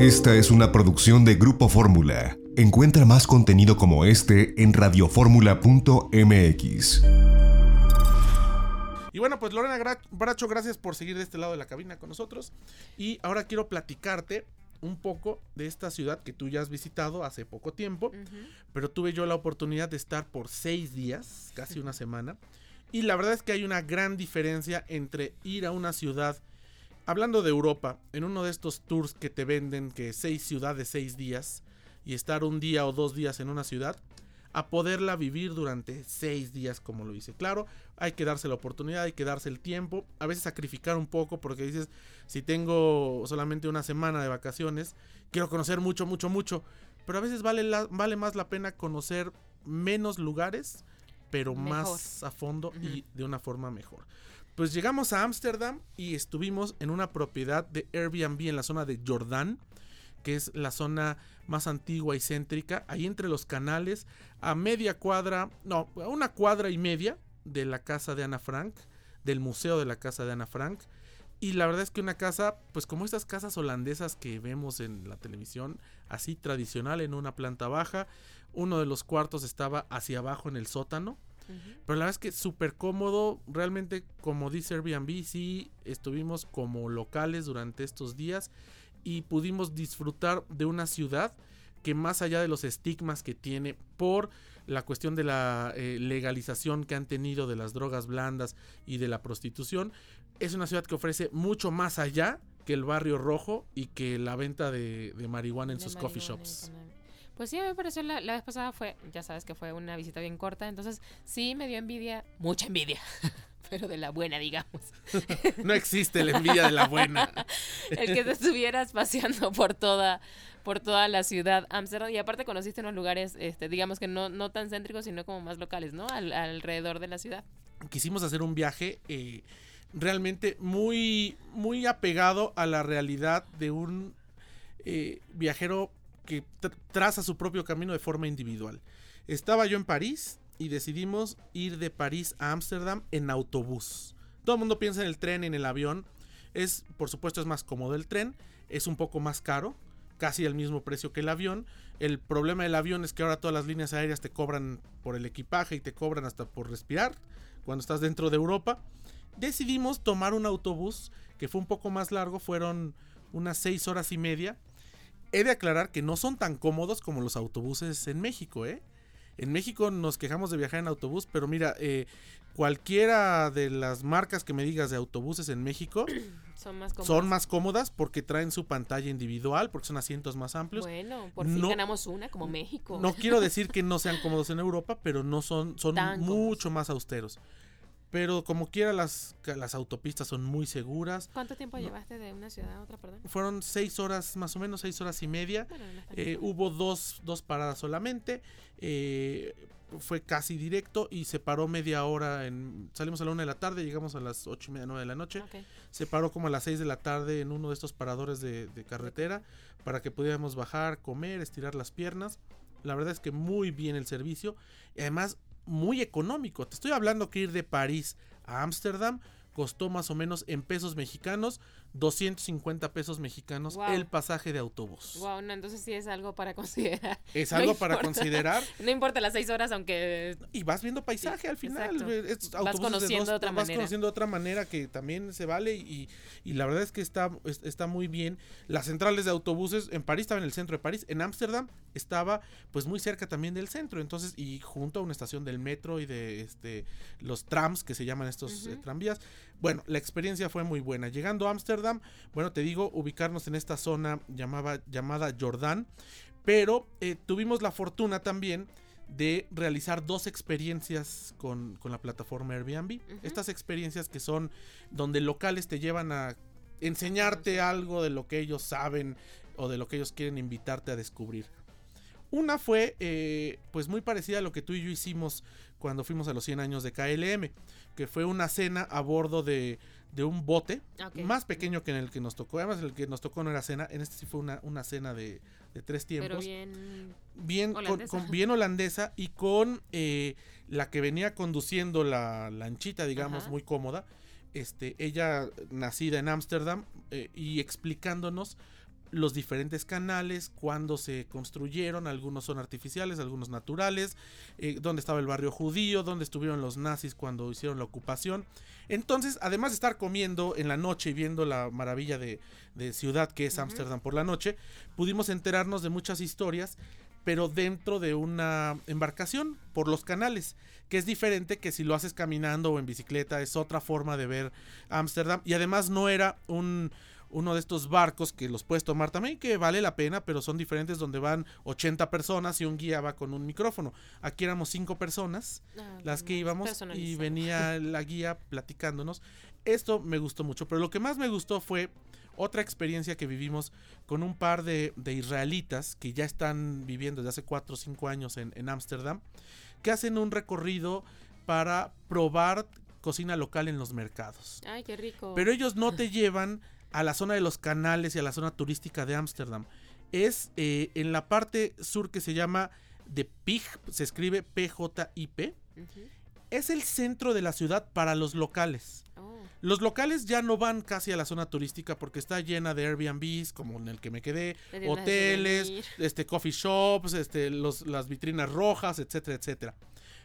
Esta es una producción de Grupo Fórmula. Encuentra más contenido como este en radioformula.mx. Y bueno, pues Lorena Gra- Bracho, gracias por seguir de este lado de la cabina con nosotros. Y ahora quiero platicarte un poco de esta ciudad que tú ya has visitado hace poco tiempo, pero tuve yo la oportunidad de estar por seis días, casi una semana. Y la verdad es que hay una gran diferencia entre ir a una ciudad, hablando de Europa, en uno de estos tours que te venden que seis ciudades, seis días, y estar un día o dos días en una ciudad, a poderla vivir durante seis días como lo hice. Claro, hay que darse la oportunidad, hay que darse el tiempo, a veces sacrificar un poco porque dices, si tengo solamente una semana de vacaciones, quiero conocer mucho, mucho, mucho, pero a veces vale, la- vale más la pena conocer menos lugares, pero Mejor. más a fondo y de una forma mejor. Pues llegamos a Ámsterdam y estuvimos en una propiedad de Airbnb en la zona de Jordán, que es la zona más antigua y céntrica, ahí entre los canales, a media cuadra, no, a una cuadra y media de la casa de Ana Frank, del museo de la casa de Ana Frank. Y la verdad es que una casa, pues como estas casas holandesas que vemos en la televisión, así tradicional, en una planta baja. Uno de los cuartos estaba hacia abajo en el sótano. Pero la verdad es que súper cómodo. Realmente, como dice Airbnb, sí estuvimos como locales durante estos días y pudimos disfrutar de una ciudad que más allá de los estigmas que tiene por la cuestión de la eh, legalización que han tenido de las drogas blandas y de la prostitución, es una ciudad que ofrece mucho más allá que el barrio rojo y que la venta de, de marihuana en De sus coffee marihuana shops. Pues sí, a mí me pareció la, la vez pasada fue, ya sabes que fue una visita bien corta, entonces sí me dio envidia, mucha envidia, pero de la buena, digamos. No existe la envidia de la buena. El que te estuvieras paseando por toda, por toda la ciudad Amsterdam y aparte conociste unos lugares, este, digamos que no, no tan céntricos, sino como más locales, ¿no? Al- alrededor de la ciudad. quisimos hacer un viaje eh, realmente muy, muy apegado a la realidad de un eh, viajero que tra- traza su propio camino de forma individual. Estaba yo en París y decidimos ir de París a Ámsterdam en autobús. Todo el mundo piensa en el tren, en el avión. Es, por supuesto, es más cómodo el tren, es un poco más caro, casi al mismo precio que el avión. El problema del avión es que ahora todas las líneas aéreas te cobran por el equipaje y te cobran hasta por respirar cuando estás dentro de Europa. Decidimos tomar un autobús que fue un poco más largo, fueron unas seis horas y media. He de aclarar que no son tan cómodos como los autobuses en México, ¿eh? En México nos quejamos de viajar en autobús, pero mira, eh, cualquiera de las marcas que me digas de autobuses en México Son más cómodos. son más cómodas porque traen su pantalla individual, porque son asientos más amplios. Bueno, por fin No- ganamos una como México. No quiero decir que no sean cómodos en Europa, pero no son, son Tan mucho más austeros. Pero como quiera, las, las autopistas son muy seguras. ¿Cuánto tiempo llevaste de una ciudad a otra, perdón? Fueron seis horas, más o menos seis horas y media. Bueno, no Eh, hubo dos, dos paradas solamente. eh, fue casi directo y se paró media hora. En, salimos a la una de la tarde, llegamos a las ocho y media, nueve de la noche. Se paró como a las 6 de la tarde en uno de estos paradores de, de carretera para que pudiéramos bajar, comer, estirar las piernas. La verdad es que muy bien el servicio y además muy económico. Te estoy hablando que ir de París a Ámsterdam costó más o menos en pesos mexicanos 250 pesos mexicanos Wow. el pasaje de autobús. Wow, no, entonces sí es algo para considerar. Es No algo para importa. considerar No importa las seis horas, aunque y vas viendo paisaje al final. estos Vas conociendo de otra vas manera. conociendo de otra manera que también se vale y, y la verdad es que está, es- está muy bien. Las centrales de autobuses en París estaba en el centro de París, en Ámsterdam estaba pues muy cerca también del centro, entonces y junto a una estación del metro y de este los trams que se llaman estos eh, tranvías. Bueno, la experiencia fue muy buena. Llegando a Ámsterdam, bueno, te digo, ubicarnos en esta zona llamaba, llamada Jordán, pero eh, tuvimos la fortuna también de realizar dos experiencias con, con la plataforma Airbnb. Estas experiencias que son donde locales te llevan a enseñarte algo de lo que ellos saben o de lo que ellos quieren invitarte a descubrir. Una fue eh, pues muy parecida a lo que tú y yo hicimos cuando fuimos a los 100 años de KLM, que fue una cena a bordo de, de un bote más pequeño que en el que nos tocó. Además, el que nos tocó no era cena, en este sí fue una, una cena de, de tres tiempos pero bien. bien con- holandesa. con- bien holandesa y con eh, la que venía conduciendo la lanchita, digamos, Ajá. muy cómoda. Este, ella nacida en Ámsterdam eh, y explicándonos los diferentes canales, cuándo se construyeron, algunos son artificiales, algunos naturales, eh, dónde estaba el barrio judío, dónde estuvieron los nazis cuando hicieron la ocupación. Entonces, además de estar comiendo en la noche y viendo la maravilla de, de ciudad que es Ámsterdam por la noche, pudimos enterarnos de muchas historias pero dentro de una embarcación por los canales, que es diferente que si lo haces caminando o en bicicleta, es otra forma de ver Ámsterdam y además no era un uno de estos barcos que los puedes tomar también, que vale la pena, pero son diferentes donde van 80 personas y un guía va con un micrófono. Aquí éramos cinco personas Ah, las que íbamos y venía la guía platicándonos. Esto me gustó mucho, pero lo que más me gustó fue otra experiencia que vivimos con un par de, de israelitas que ya están viviendo desde hace 4 o 5 años en en Ámsterdam, que hacen un recorrido para probar cocina local en los mercados. Ay, qué rico. Pero ellos no te llevan a la zona de los canales y a la zona turística de Ámsterdam. Es eh, en la parte sur que se llama de Pig, se escribe P-J-I-P. Ujú. Es el centro de la ciudad para los locales. Oh, Los locales ya no van casi a la zona turística porque está llena de Airbnbs, como en el que me quedé, hoteles, este, coffee shops, este, los, las vitrinas rojas, etcétera, etcétera.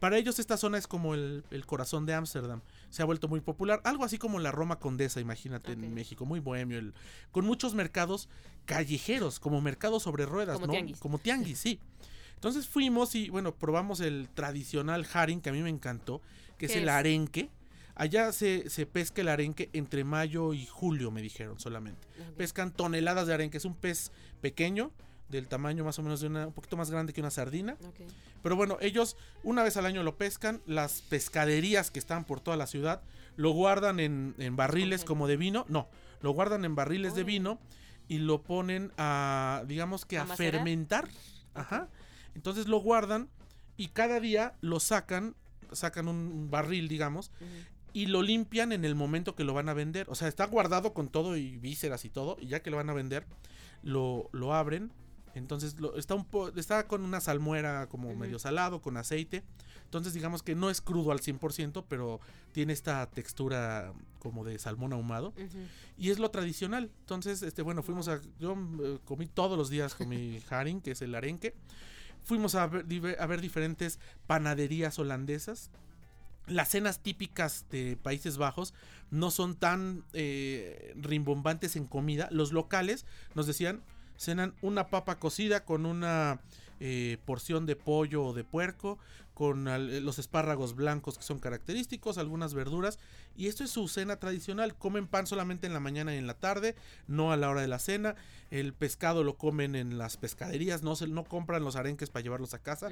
Para ellos esta zona es como el, el corazón de Ámsterdam. Se ha vuelto muy popular. Algo así como la Roma Condesa, imagínate, en México. Muy bohemio. el- con muchos mercados callejeros, como mercados sobre ruedas, Como ¿no? tianguis. Como tianguis, sí. Entonces fuimos y, bueno, probamos el tradicional haring, que a mí me encantó, que es ¿Qué el arenque. Allá se, se pesca el arenque entre mayo y julio, me dijeron solamente. Pescan toneladas de arenque. Es un pez pequeño, del tamaño más o menos de una, un poquito más grande que una sardina. Pero bueno, ellos una vez al año lo pescan. Las pescaderías que están por toda la ciudad lo guardan en, en barriles como de vino. No, lo guardan en barriles de vino y lo ponen a, digamos que ¿A fermentar. Ajá. Entonces lo guardan y cada día lo sacan, sacan un barril, digamos, y lo limpian en el momento que lo van a vender. O sea, está guardado con todo y vísceras y todo. Y ya que lo van a vender, lo, lo abren. Entonces lo, está, un po- está con una salmuera como medio salado, con aceite. Entonces digamos que no es crudo al 100%, pero tiene esta textura como de salmón ahumado. Y es lo tradicional. Entonces, este, bueno, fuimos a... Yo eh, comí todos los días con mi haring, que es el arenque. Fuimos a ver, a ver diferentes panaderías holandesas. Las cenas típicas de Países Bajos no son tan eh, rimbombantes en comida. Los locales nos decían, cenan una papa cocida con una eh, porción de pollo o de puerco, con al- los espárragos blancos que son característicos, algunas verduras. Y esto es su cena tradicional. Comen pan solamente en la mañana y en la tarde, no a la hora de la cena. El pescado lo comen en las pescaderías, no, se, no compran los arenques para llevarlos a casa.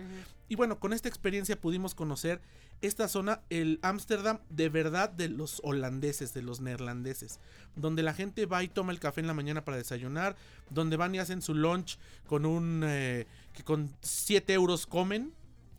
Y bueno, con esta experiencia pudimos conocer esta zona, el Ámsterdam de verdad de los holandeses, de los neerlandeses, donde la gente va y toma el café en la mañana para desayunar, donde van y hacen su lunch con un... eh, que con 7 euros comen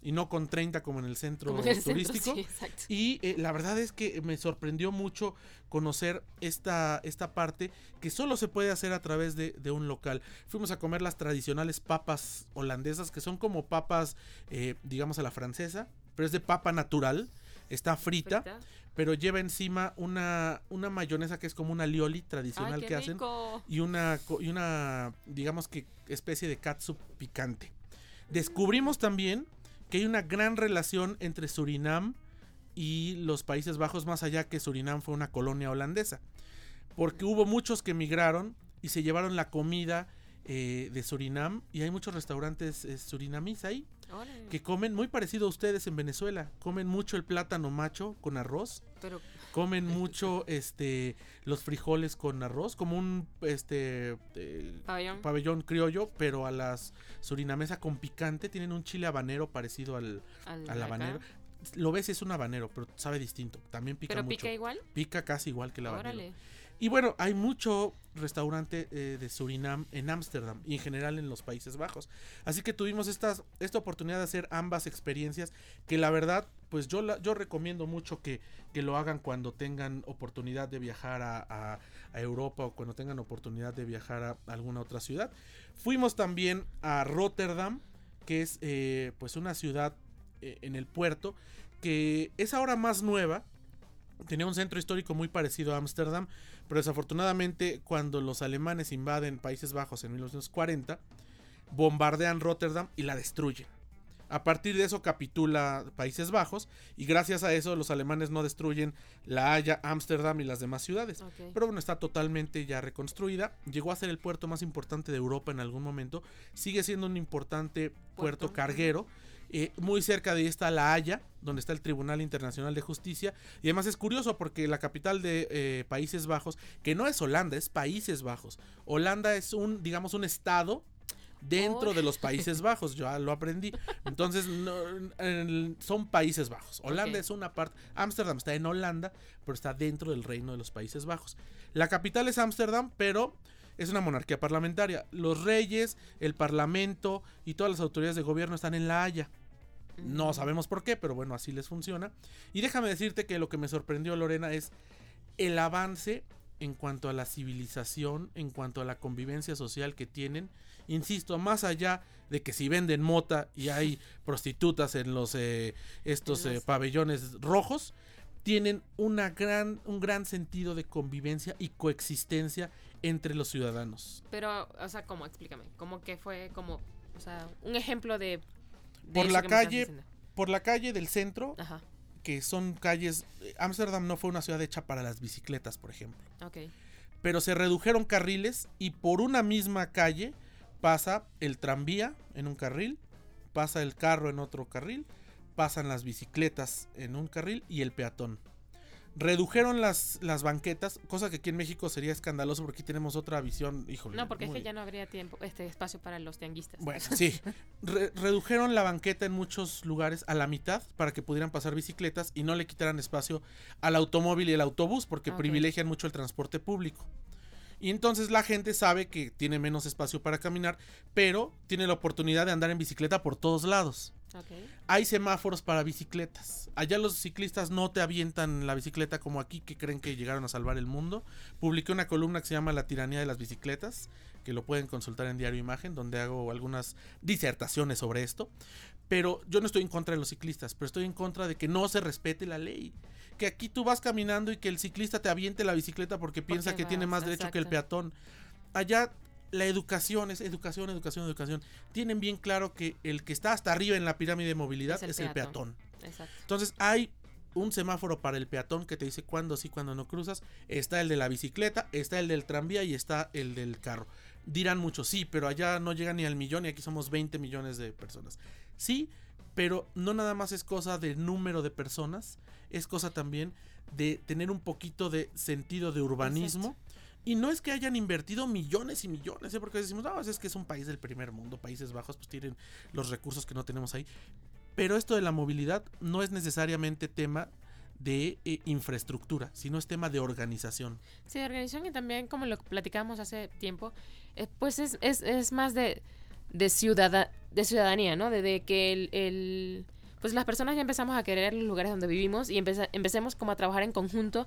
y no con 30 como en el centro Como en el centro, turístico. sí. Y eh, la verdad es que me sorprendió mucho conocer esta, esta parte que solo se puede hacer a través de, de un local. Fuimos a comer las tradicionales papas holandesas, que son como papas, eh, digamos, a la francesa, pero es de papa natural, está frita, Frita. pero lleva encima una, una mayonesa que es como una lioli tradicional Ay, que hacen y una, y una, digamos que especie de catsup picante. Descubrimos también que hay una gran relación entre Surinam y los Países Bajos, más allá que Surinam fue una colonia holandesa. Porque hubo muchos que emigraron y se llevaron la comida eh, de Surinam y hay muchos restaurantes eh, surinamíes ahí que comen muy parecido a ustedes en Venezuela. Comen mucho el plátano macho con arroz Pero comen mucho este los frijoles con arroz como un este eh, pabellón. pabellón criollo pero a las surinamesa con picante tienen un chile habanero parecido al, al, al acá. habanero lo ves y es un habanero pero sabe distinto también pica Pero mucho pica igual. pica casi igual que el habanero Órale. Y bueno hay mucho restaurante eh, de Surinam en Ámsterdam y en general en los Países Bajos así que tuvimos esta oportunidad de hacer ambas experiencias que la verdad pues yo, la, yo recomiendo mucho que, que lo hagan cuando tengan oportunidad de viajar a, a- a Europa o cuando tengan oportunidad de viajar a alguna otra ciudad. Fuimos también a Rotterdam, que es eh, pues una ciudad eh, en el puerto, que es ahora más nueva, tenía un centro histórico muy parecido a Ámsterdam, pero desafortunadamente cuando los alemanes invaden Países Bajos en 1940, bombardean Rotterdam y la destruyen. A partir de eso capitula Países Bajos y gracias a eso los alemanes no destruyen La Haya, Ámsterdam y las demás ciudades. Pero bueno, está totalmente ya reconstruida. Llegó a ser el puerto más importante de Europa en algún momento. Sigue siendo un importante puerto, Puerto. carguero. Eh, muy cerca de ahí está La Haya, donde está el Tribunal Internacional de Justicia. Y además es curioso porque la capital de eh, Países Bajos, que no es Holanda, es Países Bajos. Holanda es un, digamos, un estado dentro Oh. de los Países Bajos, yo ya lo aprendí. Entonces, no, son Países Bajos. Holanda es una parte, Ámsterdam está en Holanda, pero está dentro del reino de los Países Bajos. La capital es Ámsterdam, pero es una monarquía parlamentaria. Los reyes, el parlamento y todas las autoridades de gobierno están en La Haya. No sabemos por qué, pero bueno, así les funciona. Y déjame decirte que lo que me sorprendió, Lorena, es el avance en cuanto a la civilización, en cuanto a la convivencia social que tienen. Insisto, más allá de que si venden mota y hay prostitutas en los eh, estos eh, pabellones rojos, tienen una gran, un gran sentido de convivencia y coexistencia entre los ciudadanos. Pero, o sea, ¿cómo? Explícame. ¿Cómo que fue como, o sea, un ejemplo de... de Por la calle-? Por la calle del centro, Ajá, que son calles, eh, Ámsterdam no fue una ciudad hecha para las bicicletas, por ejemplo. ok. pero se redujeron carriles y por una misma calle pasa el tranvía en un carril, pasa el carro en otro carril, pasan las bicicletas en un carril y el peatón. Redujeron las, las banquetas, cosa que aquí en México sería escandaloso porque aquí tenemos otra visión, híjole. No, porque es que ya no habría tiempo, este espacio para los tianguistas. bueno, sí. Re- redujeron la banqueta en muchos lugares a la mitad para que pudieran pasar bicicletas y no le quitaran espacio al automóvil y el autobús porque privilegian mucho el transporte público. Y entonces la gente sabe que tiene menos espacio para caminar, pero tiene la oportunidad de andar en bicicleta por todos lados. Hay semáforos para bicicletas. Allá los ciclistas no te avientan la bicicleta como aquí que creen que llegaron a salvar el mundo. Publiqué una columna que se llama La tiranía de las bicicletas, que lo pueden consultar en Diario Imagen, donde hago algunas disertaciones sobre esto. Pero yo no estoy en contra de los ciclistas, pero estoy en contra de que no se respete la ley. Que aquí tú vas caminando y que el ciclista te aviente la bicicleta porque piensa que tiene más derecho que el peatón. Allá la educación es educación, educación, educación. Tienen bien claro que el que está hasta arriba en la pirámide de movilidad es Es el, peatón. Exacto. Entonces hay un semáforo para el peatón que te dice cuándo sí, cuándo no cruzas. Está el de la bicicleta, está el del tranvía y está el del carro. Dirán muchos, sí, pero allá no llega ni al millón y aquí somos 20 millones de personas. Sí, pero no nada más es cosa de número de personas, es cosa también de tener un poquito de sentido de urbanismo. Y no es que hayan invertido millones y millones, ¿eh? porque decimos, no, es que es un país del primer mundo, Países Bajos, pues tienen los recursos que no tenemos ahí. Pero esto de la movilidad no es necesariamente tema de eh, infraestructura, sino es tema de organización. Sí, de organización y también, como lo platicábamos hace tiempo, eh, pues es, es, es más de, de, de ciudadanía, ¿no? De, que el, pues las personas ya empezamos a querer los lugares donde vivimos y empeza- empecemos como a trabajar en conjunto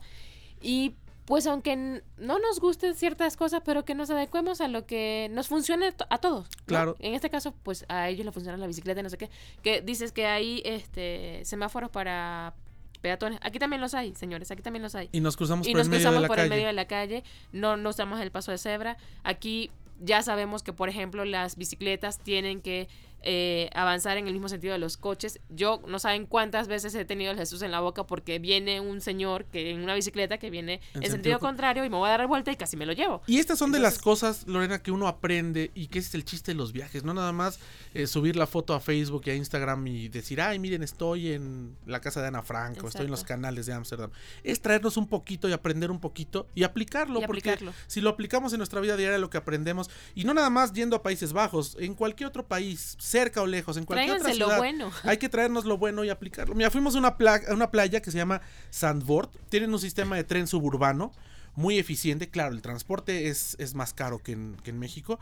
y pues aunque no nos gusten ciertas cosas, pero que nos adecuemos a lo que nos funcione a todos. ¿no? Claro. En este caso, pues a ellos les funciona la bicicleta y no sé qué. Que dices que hay este semáforos para peatones. Aquí también los hay, señores, aquí también los hay Y nos cruzamos y por nos el medio de cruzamos por el medio de la calle, no, no usamos el paso de cebra. Aquí ya sabemos que, por ejemplo, las bicicletas tienen que eh, avanzar en el mismo sentido de los coches. Yo no saben cuántas veces he tenido el Jesús en la boca porque viene un señor que en una bicicleta que viene en, sentido sentido con- contrario y me voy a dar vuelta y casi me lo llevo. Y estas son de las cosas, Lorena, que uno aprende y que ese es el chiste de los viajes. No nada más eh, subir la foto a Facebook y a Instagram y decir, ay, miren, estoy en la casa de Ana Franco, estoy en los Exacto. canales de Ámsterdam. Es traernos un poquito y aprender un poquito y aplicarlo. Y porque aplicarlo. si lo aplicamos en nuestra vida diaria, lo que aprendemos, y no nada más yendo a Países Bajos, en cualquier otro país, cerca o lejos, en cualquier otra Tráiganse lo ciudad, bueno. hay que traernos lo bueno y aplicarlo. Mira, fuimos a una, pla- a una playa que se llama Sandbord. Tienen un sistema de tren suburbano muy eficiente. Claro, el transporte es, es más caro que en, que en México.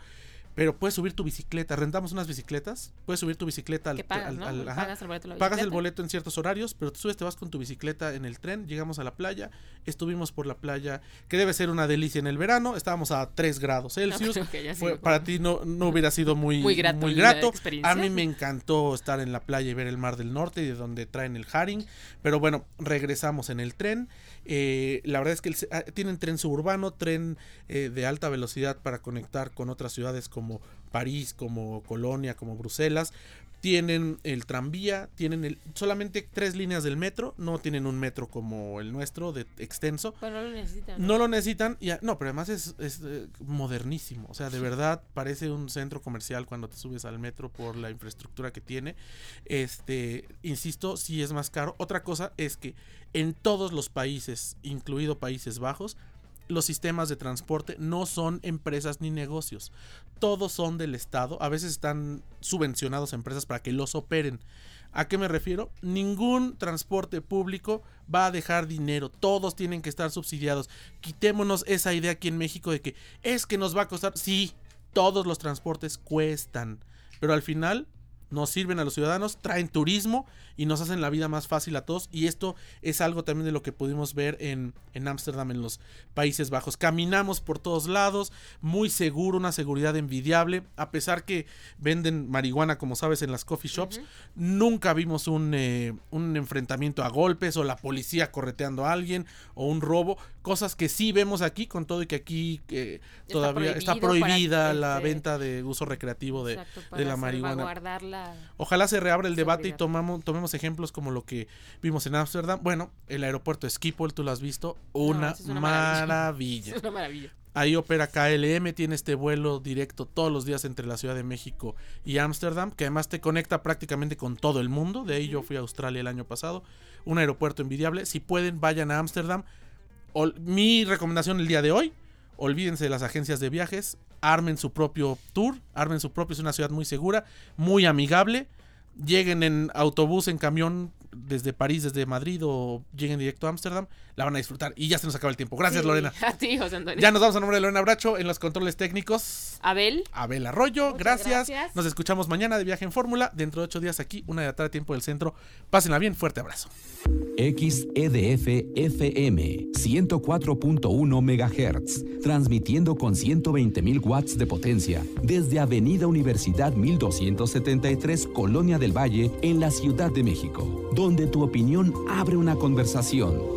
Pero puedes subir tu bicicleta. Rentamos unas bicicletas, puedes subir tu bicicleta al, pagas, al- ¿no? al- ajá. Pagas el boleto Pagas el boleto en ciertos horarios, pero tú subes, te vas con tu bicicleta en el tren, llegamos a la playa, estuvimos por la playa, que debe ser una delicia en el verano, estábamos a 3 grados Celsius. Fue- para ti no, no hubiera sido muy, Muy grato muy. A mí me encantó estar en la playa y ver el mar del norte y de donde traen el haring. Pero bueno, regresamos en el tren. Eh, la verdad es que el ah, tienen tren suburbano, tren eh, de alta velocidad para conectar con otras ciudades como París, como Colonia, como Bruselas. Tienen el tranvía, tienen el, solamente tres líneas del metro, no tienen un metro como el nuestro de extenso. No lo necesitan. No lo necesitan, y no, pero además es, es, eh, modernísimo. O sea, de verdad parece un centro comercial cuando te subes al metro por la infraestructura que tiene. Este, insisto, sí es más caro. Otra cosa es que en todos los países, incluido Países Bajos, los sistemas de transporte no son empresas ni negocios. Todos son del Estado. A veces están subvencionados a empresas para que los operen. ¿A qué me refiero? Ningún transporte público va a dejar dinero. Todos tienen que estar subsidiados. Quitémonos esa idea aquí en México de que es que nos va a costar. Sí, todos los transportes cuestan. Pero al final nos sirven a los ciudadanos, traen turismo y nos hacen la vida más fácil a todos. Y esto es algo también de lo que pudimos ver en Ámsterdam, en los Países Bajos. Caminamos por todos lados, muy seguro, una seguridad envidiable. A pesar que venden marihuana, como sabes, en las coffee shops, nunca vimos un, eh, un enfrentamiento a golpes o la policía correteando a alguien o un robo. Cosas que sí vemos aquí, con todo y que aquí eh, todavía está prohibida la este, venta de uso recreativo de, Exacto, de la marihuana. Ojalá se reabra el debate y tomamos, tomemos ejemplos como lo que vimos en Ámsterdam. Bueno, el aeropuerto de Schiphol, tú lo has visto, una, eso es una maravilla. maravilla. Es una maravilla. Ahí opera KLM, tiene este vuelo directo todos los días entre la Ciudad de México y Ámsterdam, que además te conecta prácticamente con todo el mundo. De ahí yo fui a Australia el año pasado. Un aeropuerto envidiable. Si pueden, vayan a Ámsterdam. Mi recomendación el día de hoy, olvídense de las agencias de viajes, armen su propio tour, armen su propio, es una ciudad muy segura, muy amigable. Lleguen en autobús, en camión desde París, desde Madrid o lleguen directo a Ámsterdam, la van a disfrutar. Y ya se nos acaba el tiempo. Gracias, Sí, Lorena. A ti, José Antonio. Ya nos vamos a nombre de Lorena Bracho en los controles técnicos. Abel. Abel Arroyo, gracias. gracias. Nos escuchamos mañana de viaje en Fórmula. Dentro de ocho días aquí, una de la tarde, tiempo del centro. Pásenla bien, fuerte abrazo. XEDF FM 104.1 MHz, transmitiendo con 120.000 watts de potencia desde Avenida Universidad 1273, Colonia del Valle, en la Ciudad de México, donde tu opinión abre una conversación.